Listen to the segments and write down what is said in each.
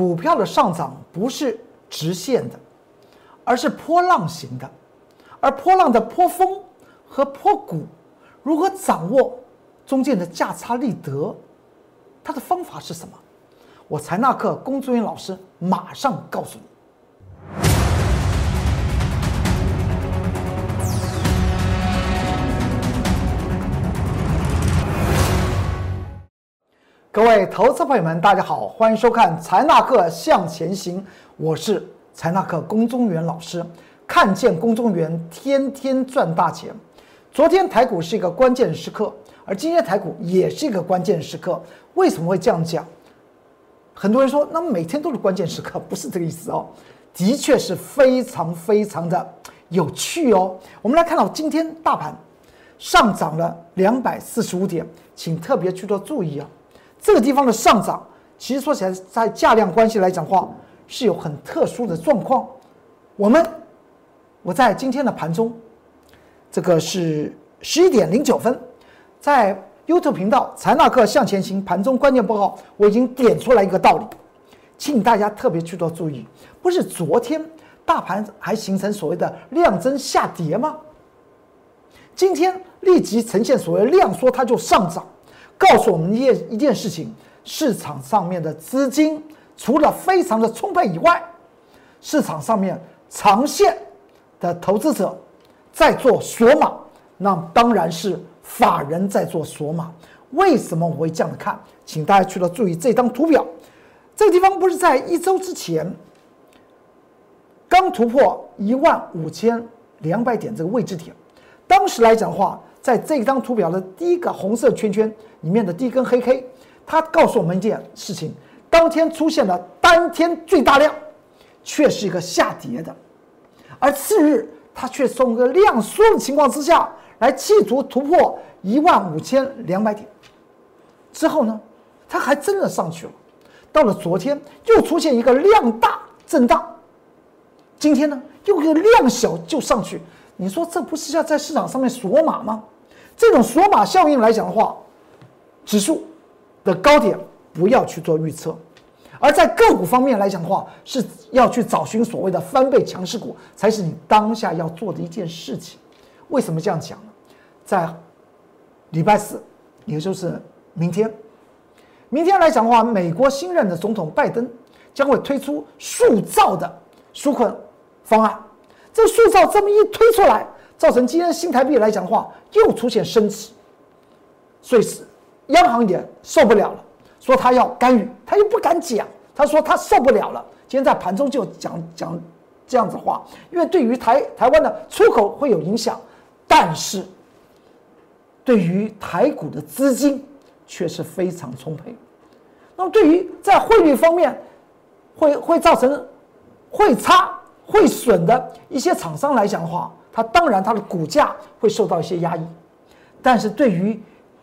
股票的上涨不是直线的，而是波浪型的，而波浪的波峰和波谷如何掌握中间的价差利得，它的方法是什么？我财纳课龚作员老师马上告诉你。各位投资朋友们，大家好，欢迎收看财纳克向前行，我是财纳课龚中原老师。看见龚中原，天天赚大钱。昨天台股是一个关键时刻，而今天台股也是一个关键时刻。为什么会这样讲？很多人说，那每天都是关键时刻，不是这个意思哦。的确是非常非常的有趣哦。我们来看到今天大盘上涨了两百四十五点，请特别去做注意啊。这个地方的上涨，其实说起来，在价量关系来讲话，是有很特殊的状况。我们我在今天的盘中，这个是十一点零九分，在 YouTube 频道财纳克向前行盘中关键报告，我已经点出来一个道理，请大家特别去做注意。不是昨天大盘还形成所谓的量增下跌吗？今天立即呈现所谓量缩，它就上涨。告诉我们一件一件事情：市场上面的资金除了非常的充沛以外，市场上面长线的投资者在做锁码，那当然是法人在做锁码。为什么我会这样看？请大家去了注意这张图表，这个地方不是在一周之前刚突破一万五千两百点这个位置点，当时来讲的话。在这张图表的第一个红色圈圈里面的第一根黑 K，它告诉我们一件事情：当天出现了当天最大量，却是一个下跌的；而次日，它却从一个量缩的情况之下来企图突破一万五千两百点。之后呢，它还真的上去了。到了昨天，又出现一个量大震荡；今天呢，又一个量小就上去。你说这不是要在市场上面锁码吗？这种索马效应来讲的话，指数的高点不要去做预测，而在个股方面来讲的话，是要去找寻所谓的翻倍强势股，才是你当下要做的一件事情。为什么这样讲呢？在礼拜四，也就是明天，明天来讲的话，美国新任的总统拜登将会推出塑造的纾困方案。这塑造这么一推出来，造成今天新台币来讲的话，又出现升值，所以是央行也受不了了，说他要干预，他又不敢讲，他说他受不了了。今天在盘中就讲讲这样子话，因为对于台台湾的出口会有影响，但是对于台股的资金却是非常充沛。那么对于在汇率方面，会会造成汇差。会损的一些厂商来讲的话，它当然它的股价会受到一些压抑，但是对于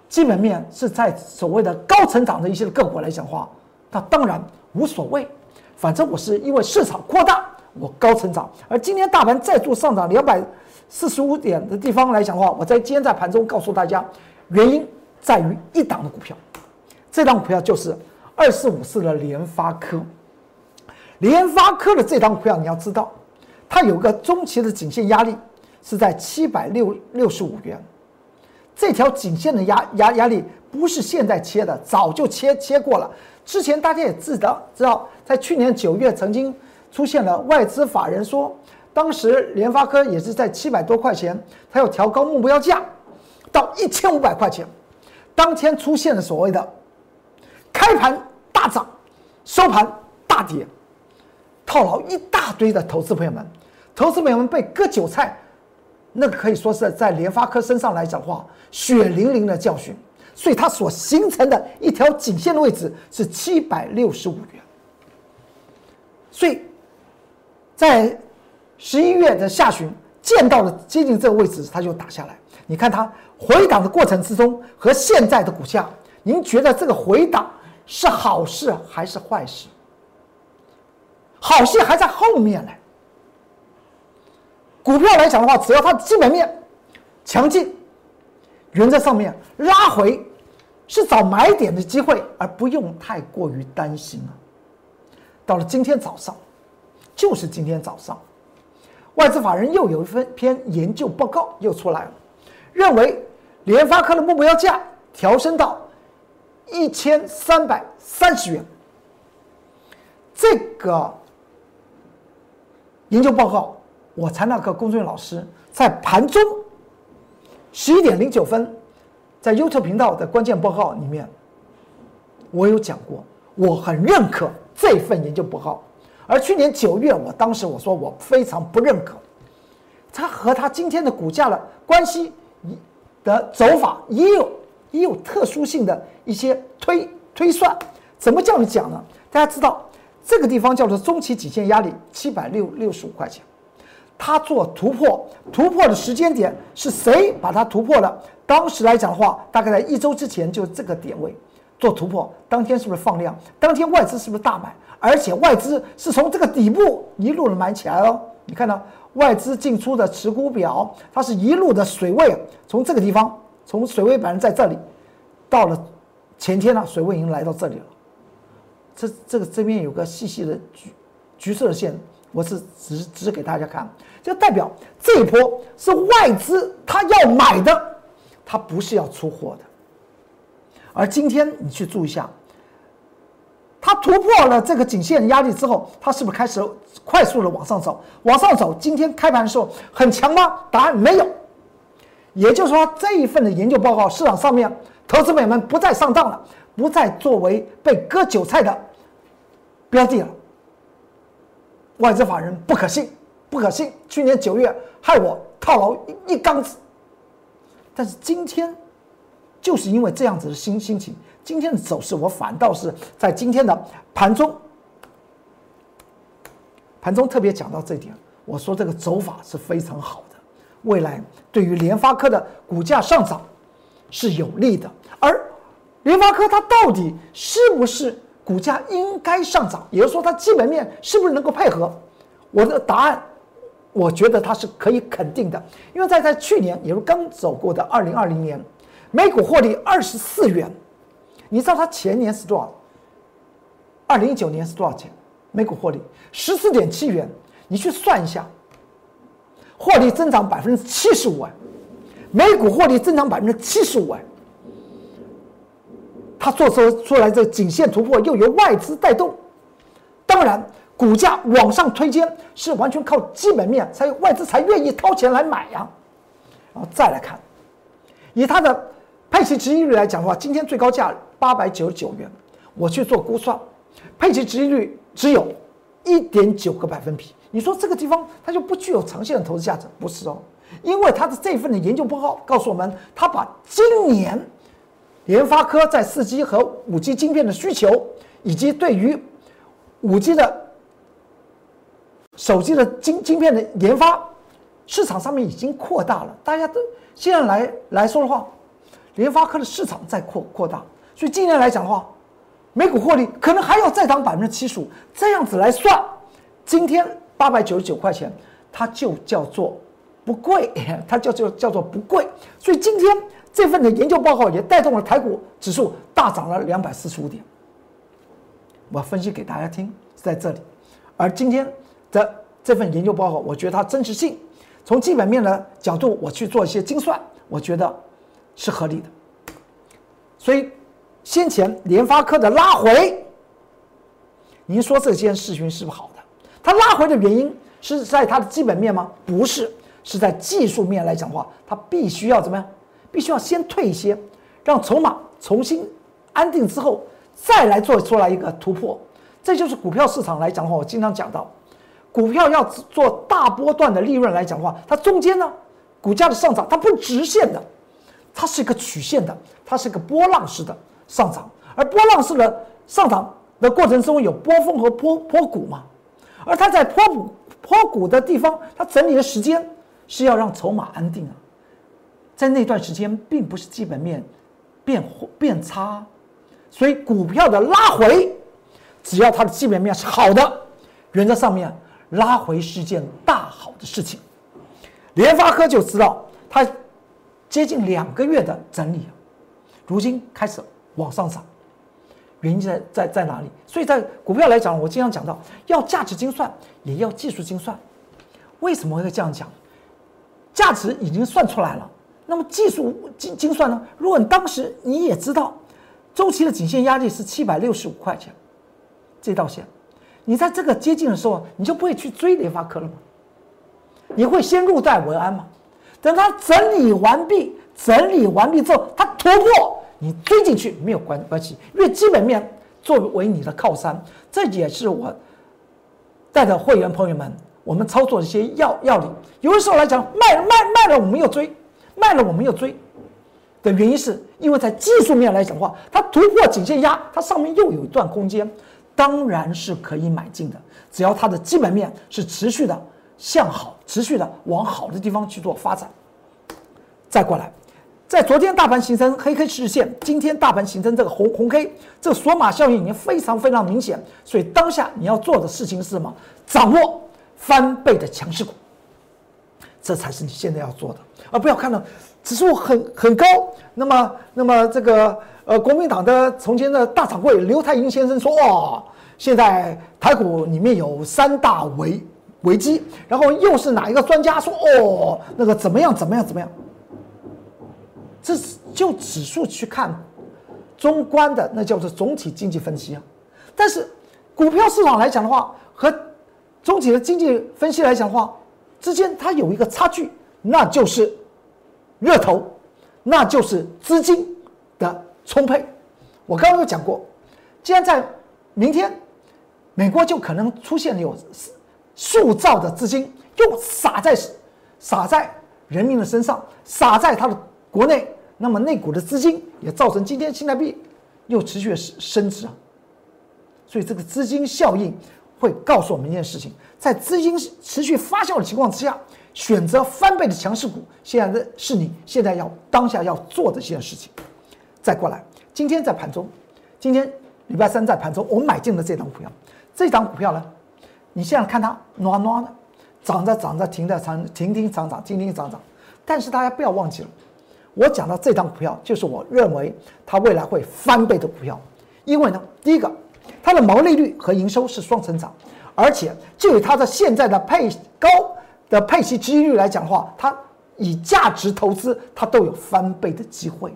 基本面是在所谓的高成长的一些个股来讲话，那当然无所谓，反正我是因为市场扩大，我高成长。而今天大盘再度上涨两百四十五点的地方来讲的话，我在今天在盘中告诉大家，原因在于一档的股票，这档股票就是二四五四的联发科。联发科的这张股票，你要知道，它有个中期的颈线压力是在七百六六十五元。这条颈线的压压压力不是现在切的，早就切切过了。之前大家也知道，知道在去年九月曾经出现了外资法人说，当时联发科也是在七百多块钱，它要调高目标价到一千五百块钱。当天出现了所谓的开盘大涨，收盘大跌。套牢一大堆的投资朋友们，投资朋友们被割韭菜，那个可以说是在联发科身上来讲话，血淋淋的教训。所以它所形成的一条颈线的位置是七百六十五元。所以，在十一月的下旬见到了接近这个位置，它就打下来。你看它回档的过程之中和现在的股价，您觉得这个回档是好事还是坏事？好戏还在后面呢。股票来讲的话，只要它基本面强劲，原则上面拉回是找买点的机会，而不用太过于担心啊。到了今天早上，就是今天早上，外资法人又有一份篇研究报告又出来了，认为联发科的目标价调升到一千三百三十元。这个研究报告，我才那个工作人员老师在盘中十一点零九分，在 YouTube 频道的关键报告里面，我有讲过，我很认可这份研究报告。而去年九月，我当时我说我非常不认可，它和它今天的股价的关系的走法也有也有特殊性的一些推推算。怎么这样讲呢？大家知道。这个地方叫做中期极限压力七百六六十五块钱，它做突破，突破的时间点是谁把它突破了？当时来讲的话，大概在一周之前就这个点位做突破，当天是不是放量？当天外资是不是大买？而且外资是从这个底部一路的买起来哦。你看到外资进出的持股表，它是一路的水位，从这个地方，从水位板在这里，到了前天呢，水位已经来到这里了。这这个这边有个细细的橘橘色的线，我是指指给大家看，就代表这一波是外资他要买的，他不是要出货的。而今天你去注意一下，它突破了这个颈线压力之后，它是不是开始快速的往上走？往上走，今天开盘的时候很强吗？答案没有。也就是说，这一份的研究报告，市场上面投资者们不再上当了，不再作为被割韭菜的。标的了，外资法人不可信，不可信。去年九月害我套牢一一缸子，但是今天就是因为这样子的心心情，今天的走势我反倒是在今天的盘中，盘中特别讲到这一点，我说这个走法是非常好的，未来对于联发科的股价上涨是有利的。而联发科它到底是不是？股价应该上涨，也就是说它基本面是不是能够配合？我的答案，我觉得它是可以肯定的，因为在在去年，也就是刚走过的二零二零年，每股获利二十四元，你知道它前年是多少？二零一九年是多少钱？每股获利十四点七元，你去算一下，获利增长百分之七十五，每股获利增长百分之七十五，它做出出来这颈线突破，又由外资带动，当然股价往上推荐是完全靠基本面，才有外资才愿意掏钱来买呀。然后再来看，以它的配息值利率来讲的话，今天最高价八百九十九元，我去做估算，配息值利率只有一点九个百分比。你说这个地方它就不具有长线的投资价值？不是哦，因为它的这份的研究报告告诉我们，它把今年。联发科在四 G 和五 G 晶片的需求，以及对于五 G 的手机的晶晶片的研发，市场上面已经扩大了。大家都现在来来说的话，联发科的市场在扩扩大，所以今年来讲的话，每股获利可能还要再涨百分之七十五。这样子来算，今天八百九十九块钱，它就叫做不贵，它叫做叫做不贵。所以今天。这份的研究报告也带动了台股指数大涨了两百四十五点。我分析给大家听在这里，而今天的这份研究报告，我觉得它真实性，从基本面的角度我去做一些精算，我觉得是合理的。所以先前联发科的拉回，您说这件事情是不好的？它拉回的原因是在它的基本面吗？不是，是在技术面来讲的话，它必须要怎么样？必须要先退一些，让筹码重新安定之后，再来做出来一个突破。这就是股票市场来讲的话，我经常讲到，股票要做大波段的利润来讲的话，它中间呢，股价的上涨它不直线的，它是一个曲线的，它是一个波浪式的上涨。而波浪式的上涨的过程中有波峰和波波谷嘛，而它在波谷波谷的地方，它整理的时间是要让筹码安定啊。在那段时间，并不是基本面变变差，所以股票的拉回，只要它的基本面是好的，原则上面拉回是件大好的事情。联发科就知道，它接近两个月的整理，如今开始往上涨，原因在在在哪里？所以在股票来讲，我经常讲到，要价值精算，也要技术精算。为什么会这样讲？价值已经算出来了，那么技术精精算呢？如果你当时你也知道，周期的颈线压力是七百六十五块钱这道线，你在这个接近的时候，你就不会去追联发科了吗？你会先入袋为安吗？等它整理完毕，整理完毕之后，它突破，你追进去没有关关系，因为基本面作为你的靠山，这也是我带着会员朋友们。我们操作一些要要领，有的时候来讲卖卖卖了，我们又追，卖了我们又追，的原因是因为在技术面来讲的话，它突破颈线压，它上面又有一段空间，当然是可以买进的。只要它的基本面是持续的向好，持续的往好的地方去做发展。再过来，在昨天大盘形成黑 K 日线，今天大盘形成这个红红 K，这索马效应已经非常非常明显。所以当下你要做的事情是什么？掌握。翻倍的强势股，这才是你现在要做的，而不要看到指数很很高。那么，那么这个呃，国民党的从前的大掌柜刘太英先生说：“哇，现在台股里面有三大危危机。”然后又是哪一个专家说：“哦，那个怎么样怎么样怎么样？”这就指数去看中观的，那叫做总体经济分析啊。但是股票市场来讲的话，和总体的经济分析来讲的话，之间它有一个差距，那就是热投，那就是资金的充沛。我刚刚有讲过，既然在明天，美国就可能出现有数兆的资金又撒在撒在人民的身上，撒在它的国内，那么内股的资金也造成今天新台币又持续升升值啊。所以这个资金效应。会告诉我们一件事情：在资金持续发酵的情况之下，选择翻倍的强势股，现在的是你现在要当下要做的一件事情。再过来，今天在盘中，今天礼拜三在盘中，我买进了这张股票。这张股票呢，你现在看它暖暖的，涨着涨着，停在涨，停停涨涨，停停涨涨。但是大家不要忘记了，我讲到这张股票，就是我认为它未来会翻倍的股票，因为呢，第一个。它的毛利率和营收是双成长，而且就以它的现在的配高的配息几率来讲的话，它以价值投资，它都有翻倍的机会。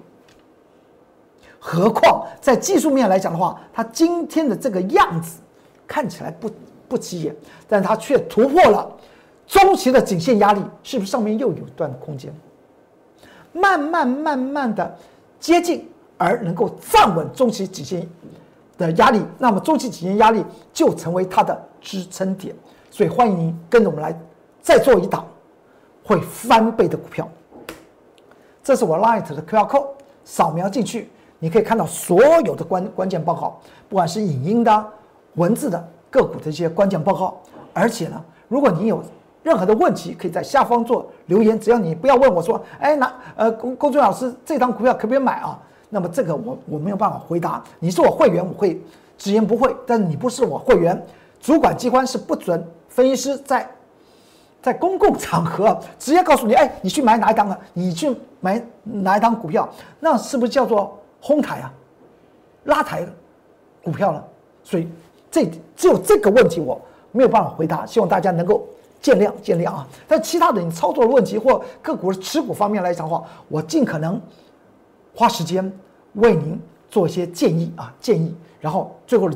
何况在技术面来讲的话，它今天的这个样子看起来不不起眼，但它却突破了中期的颈线压力，是不是上面又有一段空间？慢慢慢慢的接近，而能够站稳中期颈线。的压力，那么周期体验压力就成为它的支撑点，所以欢迎您跟着我们来再做一档会翻倍的股票。这是我 Light 的 QR code，扫描进去，你可以看到所有的关关键报告，不管是影音的、文字的个股的一些关键报告。而且呢，如果你有任何的问题，可以在下方做留言，只要你不要问我说，哎，那呃，龚龚俊老师，这张股票可不可以买啊？那么这个我我没有办法回答。你是我会员，我会直言不讳；但是你不是我会员，主管机关是不准分析师在在公共 场合直接告诉你：哎，你去买哪一档啊？你去买哪一档股票？那是不是叫做哄抬啊？拉抬股票呢？所以这只有这个问题我没有办法回答，希望大家能够见谅见谅啊。但其他的你操作的问题或个股持股方面来讲的话，我尽可能。花时间为您做一些建议啊，建议，然后最后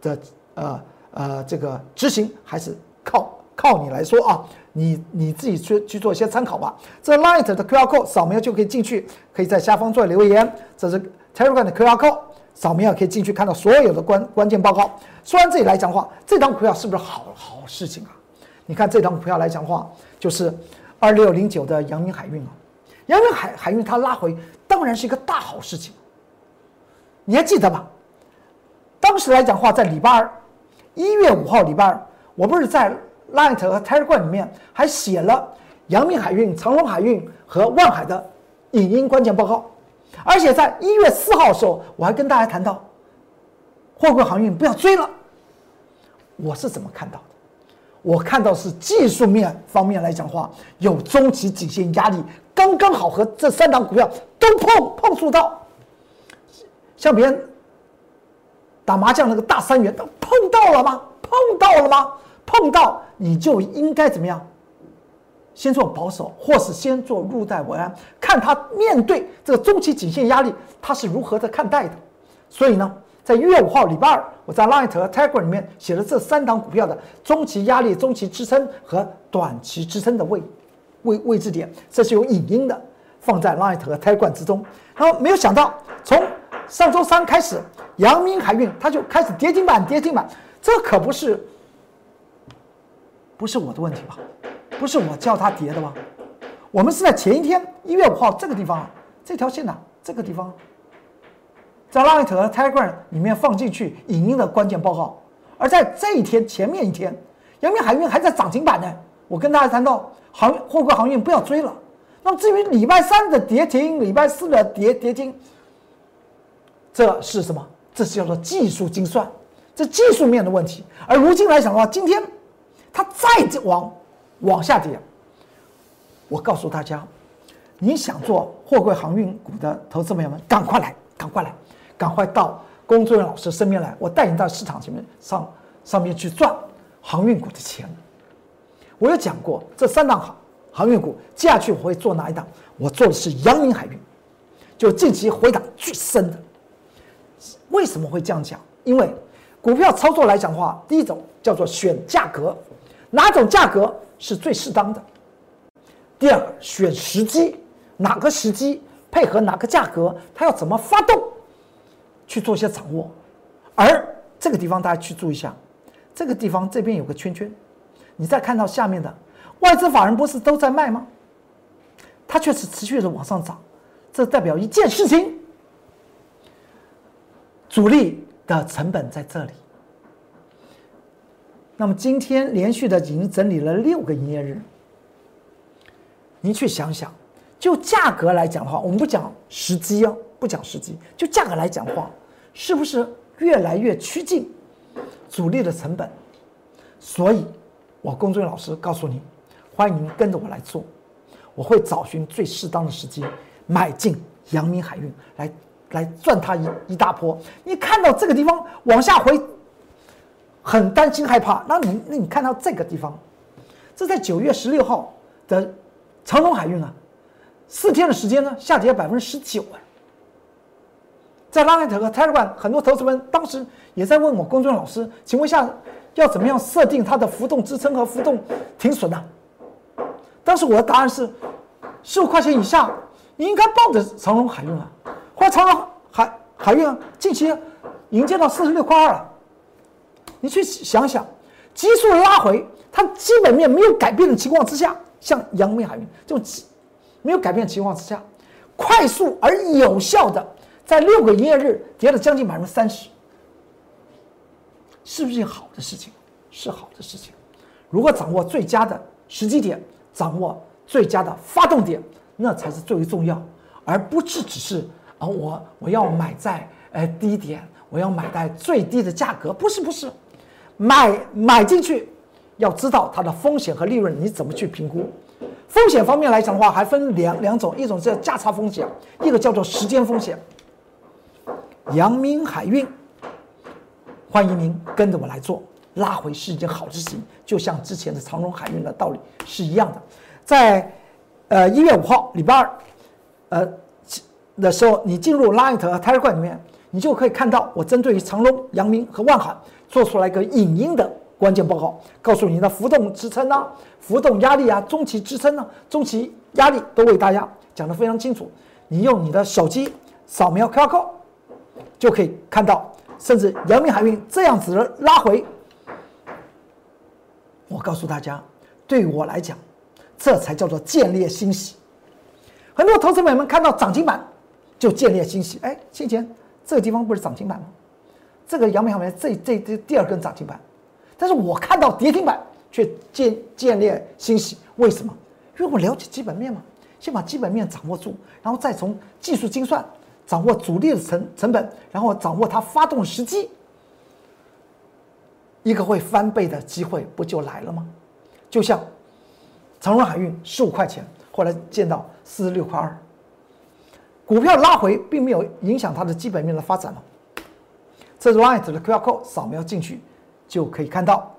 的呃呃这个执行还是靠靠你来说啊，你你自己去去做一些参考吧。这 Light 的 QR code 扫描就可以进去，可以在下方做留言。这是 Telegram 的 QR code 扫描可以进去看到所有的关关键报告。说完这里来讲话，这张股票是不是好好事情啊？你看这张股票来讲的话，就是二六零九的阳明海运啊，阳明海海运它拉回。当然是一个大好事情，你还记得吧？当时来讲话，在礼拜二，一月五号礼拜二，我不是在 Light 和 Telegram 里面还写了阳明海运、长隆海运和万海的影音关键报告，而且在一月四号的时候，我还跟大家谈到货柜航运不要追了。我是怎么看到的？我看到是技术面方面来讲话，有中期颈线压力。刚刚好和这三档股票都碰碰触到，像别人打麻将那个大三元都碰到了吗？碰到了吗？碰到你就应该怎么样？先做保守，或是先做入袋为安，看他面对这个中期颈线压力，他是如何的看待的。所以呢，在一月五号礼拜二，我在 Light 和 Tiger 里面写了这三档股票的中期压力、中期支撑和短期支撑的位位位置点，这是有影音的，放在 Light 和 Tiger 之中。然后没有想到，从上周三开始，阳明海运它就开始跌停板，跌停板，这可不是不是我的问题吧？不是我叫它跌的吗？我们是在前一天一月五号这个地方，这条线呢，这个地方，在 Light 和 Tiger 里面放进去影音的关键报告。而在这一天前面一天，阳明海运还在涨停板呢。我跟大家谈到航货柜航运不要追了。那么至于礼拜三的跌停，礼拜四的跌跌停，这是什么？这是叫做技术精算，这技术面的问题。而如今来讲的话，今天它再往。往下跌，我告诉大家，你想做货柜航运股的投资朋友们，赶快来，赶快来，赶快到工作人员老师身边来，我带你到市场前面上上面去赚航运股的钱。我有讲过这三档航航运股，接下去我会做哪一档？我做的是阳明海运，就近期回档最深的。为什么会这样讲？因为股票操作来讲的话，第一种叫做选价格，哪种价格？是最适当的。第二，选时机，哪个时机配合哪个价格，它要怎么发动，去做一些掌握。而这个地方大家去注意一下，这个地方这边有个圈圈，你再看到下面的外资法人不是都在卖吗？它却是持续的往上涨，这代表一件事情，主力的成本在这里。那么今天连续的已经整理了六个营业日，您去想想，就价格来讲的话，我们不讲时机哦，不讲时机，就价格来讲话，是不是越来越趋近主力的成本？所以，我工作人员老师告诉你，欢迎您跟着我来做，我会找寻最适当的时机买进阳明海运，来来赚它一一大波。你看到这个地方往下回。很担心害怕，那你那你看到这个地方，这在九月十六号的长隆海运啊，四天的时间呢下跌百分之十九啊。在拉内特和泰 a 很多投资人当时也在问我公众老师，请问一下要怎么样设定它的浮动支撑和浮动停损呢？当时我的答案是十五块钱以下，你应该抱着长隆海运啊，或者长隆海海运啊，近期迎接到四十六块二了。你去想想，急速拉回，它基本面没有改变的情况之下，像阳明海运这种没有改变的情况之下，快速而有效的在六个营业日跌了将近百分之三十，是不是件好的事情？是好的事情。如果掌握最佳的时机点，掌握最佳的发动点，那才是最为重要，而不是只是啊，我我要买在呃低点，我要买在最低的价格，不是不是。买买进去，要知道它的风险和利润，你怎么去评估？风险方面来讲的话，还分两两种，一种叫价差风险，一个叫做时间风险。阳明海运，欢迎您跟着我来做，拉回是一件好事情，就像之前的长荣海运的道理是一样的。在呃一月五号礼拜二，呃的时候，你进入 Light 和 Telegram 里面，你就可以看到我针对于长荣、阳明和万海。做出来一个影音的关键报告，告诉你的浮动支撑啊、浮动压力啊、中期支撑啊、中期压力都为大家讲得非常清楚。你用你的手机扫描 QR code 就可以看到，甚至阳明海运这样子的拉回，我告诉大家，对我来讲，这才叫做见猎欣喜。很多投资者们看到涨停板就见猎欣喜，哎，先前这个地方不是涨停板吗？这个阳明海运这这这第二根涨停板，但是我看到跌停板却见见猎欣喜，为什么？因为我了解基本面嘛，先把基本面掌握住，然后再从技术精算掌握主力的成成本，然后掌握它发动时机，一个会翻倍的机会不就来了吗？就像长荣海运十五块钱，后来见到四十六块二，股票拉回并没有影响它的基本面的发展吗？这是 Light 的 QR code，扫描进去就可以看到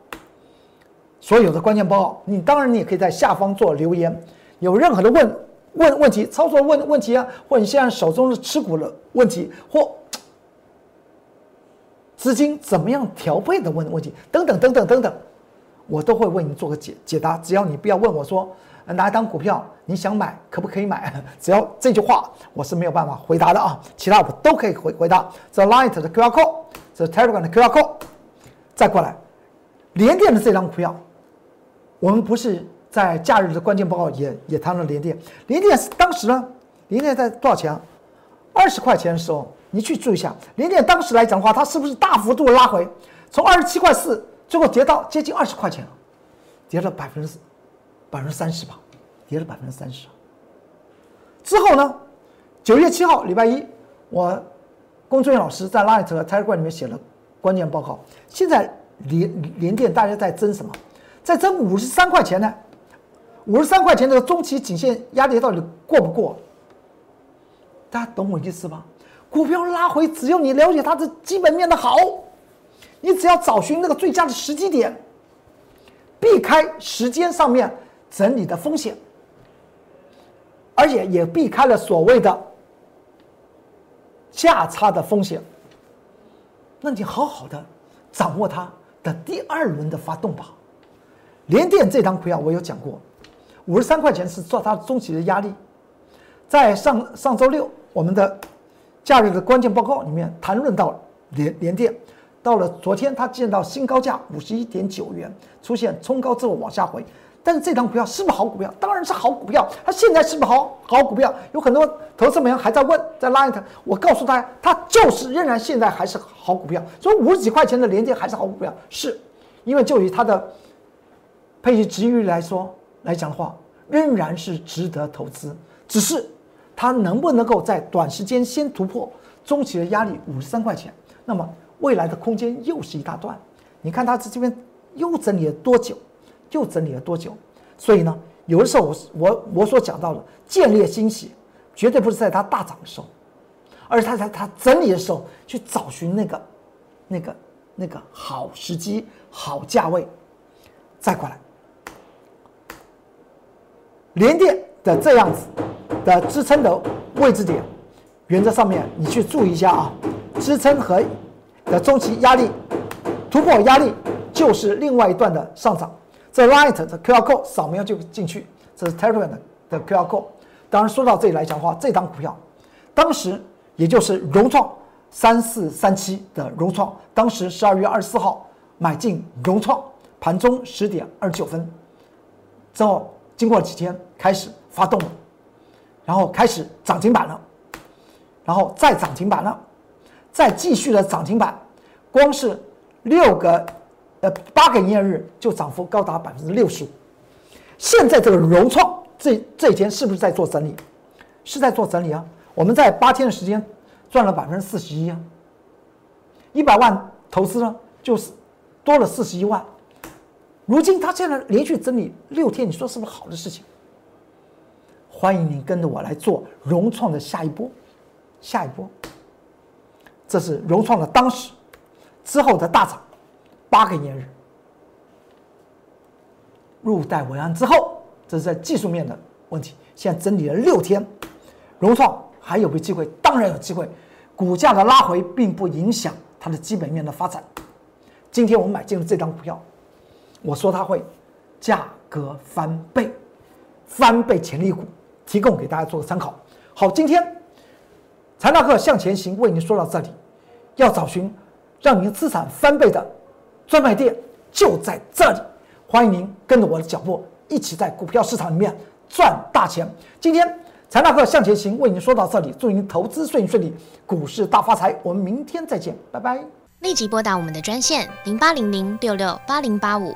所有的关键报告。你当然你也可以在下方做留言，有任何的问问问题、操作问问题啊，或你现在手中的持股的问题，或资金怎么样调配的问问题等等等等等等，我都会为你做个解解答。只要你不要问我说哪一张股票你想买可不可以买，只要这句话我是没有办法回答的啊，其他我都可以回回答。这 Light 的 QR code，这 Telegram 的 QR code，再过来，连电的这张股票，我们不是在假日的关键报告也也谈了联电，联电当时呢，联电在多少钱？二十块钱的时候。你去注意一下，联电当时来讲的话，它是不是大幅度拉回？从二十七块四，最后跌到接近二十块钱，跌了百分之百分之三十吧，跌了百分之三十。之后呢，九月七号礼拜一，我龚俊老师在 Light 和 Telegram 里面写了关键报告。现在联联电大家在争什么？在争五十三块钱呢？五十三块钱的中期颈线压力到底过不过？大家懂我意思吧？股票拉回，只要你了解它的基本面的好，你只要找寻那个最佳的时机点，避开时间上面整理的风险，而且也避开了所谓的价差的风险，那你好好的掌握它的第二轮的发动吧。联电这张股票我有讲过，五十三块钱是做它中期的压力，在上上周六我们的。假日的关键报告里面谈论到联联电，到了昨天它见到新高价五十一点九元，出现冲高之后往下回。但是这张股票是不是好股票？当然是好股票。它现在是不是好好股票？有很多投资朋友还在问，在拉一谈我告诉大家，它就是仍然现在还是好股票。所以五十几块钱的联电还是好股票，是因为就以它的配息值率来说来讲的话，仍然是值得投资。只是。它能不能够在短时间先突破中期的压力五十三块钱？那么未来的空间又是一大段。你看它这这边又整理了多久？又整理了多久？所以呢，有的时候我我我所讲到的建立欣喜，绝对不是在它大涨的时候，而是它在它整理的时候去找寻那个那个那个好时机、好价位。再过来，连电的这样子。的支撑的位置点，原则上面你去注意一下啊，支撑和的中期压力突破压力就是另外一段的上涨。这 Light 的 QR code 扫描就进去，这是 Terran 的 QR code。当然说到这里来讲的话，这张股票当时也就是融创三四三七的融创，当时十二月二十四号买进融创，盘中十点二十九分之后，经过几天开始发动了。然后开始涨停板了，然后再涨停板了，再继续的涨停板，光是六个呃八个营业日就涨幅高达百分之六十五。现在这个融创这这几天是不是在做整理？是在做整理啊！我们在八天的时间赚了百分之四十一啊，一百万投资呢就是多了四十一万。如今它现在连续整理六天，你说是不是好的事情？欢迎您跟着我来做融创的下一波，下一波。这是融创的当时之后的大涨，八个年日入袋为安之后，这是在技术面的问题。现在整理了六天，融创还有没有机会？当然有机会。股价的拉回并不影响它的基本面的发展。今天我们买进了这张股票，我说它会价格翻倍，翻倍潜力股。提供给大家做个参考。好，今天财纳克向前行为您说到这里，要找寻让您资产翻倍的专卖店就在这里。欢迎您跟着我的脚步，一起在股票市场里面赚大钱。今天财纳克向前行为您说到这里，祝您投资顺利顺利，股市大发财。我们明天再见，拜拜。立即拨打我们的专线零八零零六六八零八五